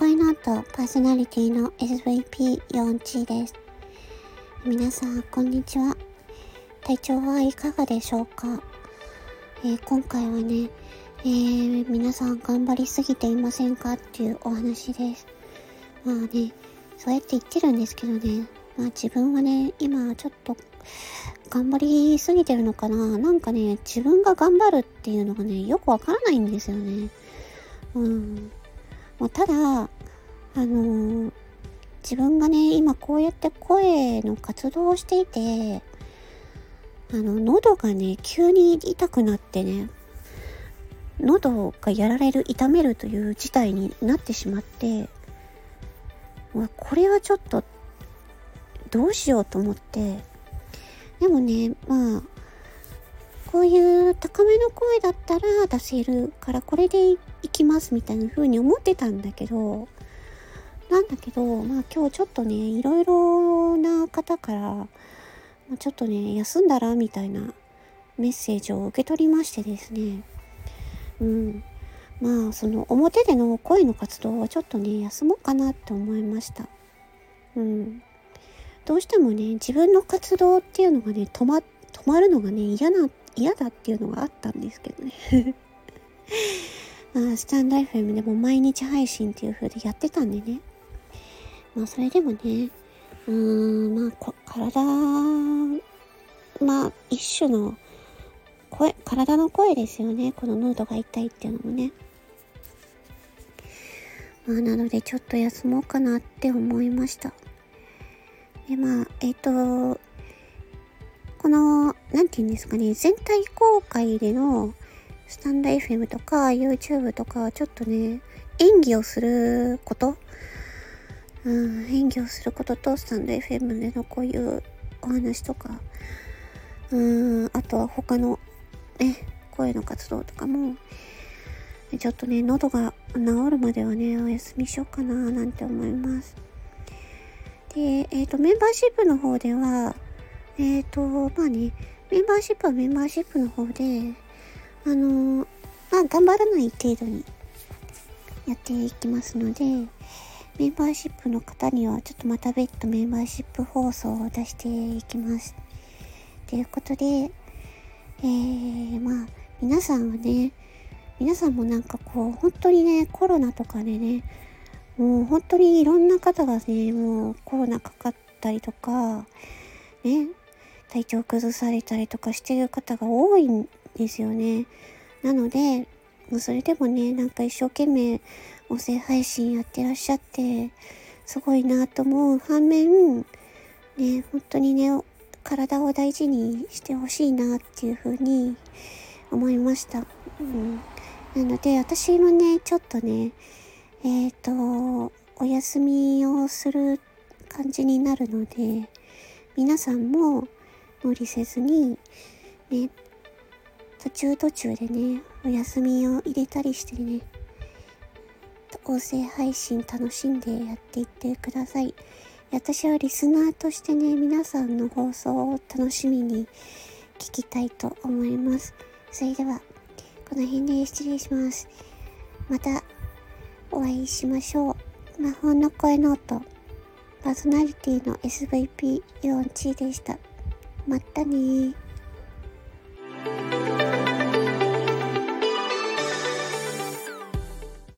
声の後パーソナリティの SVP4 チです。皆さん、こんにちは。体調はいかがでしょうか、えー、今回はね、えー、皆さん頑張りすぎていませんかっていうお話です。まあね、そうやって言ってるんですけどね、まあ自分はね、今ちょっと頑張りすぎてるのかななんかね、自分が頑張るっていうのがね、よくわからないんですよね。うん。まあ、ただ、あの、自分がね、今こうやって声の活動をしていて、あの、喉がね、急に痛くなってね、喉がやられる、痛めるという事態になってしまって、ま、これはちょっと、どうしようと思って、でもね、まあ、こういう高めの声だったら出せるからこれでいきますみたいな風に思ってたんだけどなんだけどまあ今日ちょっとねいろいろな方から、ちょっとね休んだらみたいなメッセージを受け取りましてですね。うん。まあその表での声の活動はちょっとね休もうかなって思いました。うん。どうしてもね自分の活動っていうのがね止ま止まるのがね嫌な嫌だっていうのがあったんですけどね まあ、スタンド FM でも毎日配信っていう風でやってたんでね。まあ、それでもね、うーん、まあ、体、まあ、一種の声、体の声ですよね。この喉が痛いっていうのもね。まあ、なのでちょっと休もうかなって思いました。で、まあ、えっ、ー、と、この、なんて言うんですかね、全体公開でのスタンド FM とか YouTube とか、ちょっとね、演技をすること、うん、演技をすることと、スタンド FM でのこういうお話とか、うん、あとは他の、ね、声の活動とかも、ちょっとね、喉が治るまではね、お休みしようかな、なんて思います。で、えっ、ー、と、メンバーシップの方では、えっ、ー、と、まあね、メンバーシップはメンバーシップの方で、あの、まあ、頑張らない程度にやっていきますので、メンバーシップの方にはちょっとまた別途メンバーシップ放送を出していきます。ということで、えー、まあ、皆さんはね、皆さんもなんかこう、本当にね、コロナとかでね、もう本当にいろんな方がね、もうコロナかかったりとか、ね、体調崩されたりとかしてる方が多いんですよね。なので、それでもね、なんか一生懸命音声配信やってらっしゃって、すごいなと思う反面、ね、本当にね、体を大事にしてほしいなっていうふうに思いました。うん、なので、私もね、ちょっとね、えっ、ー、と、お休みをする感じになるので、皆さんも無理せずに、ね、途中途中でね、お休みを入れたりしてね、音声配信楽しんでやっていってください。私はリスナーとしてね、皆さんの放送を楽しみに聞きたいと思います。それでは、この辺で失礼します。またお会いしましょう。魔法の声の音、パーソナリティの SVP 4チでした。まったね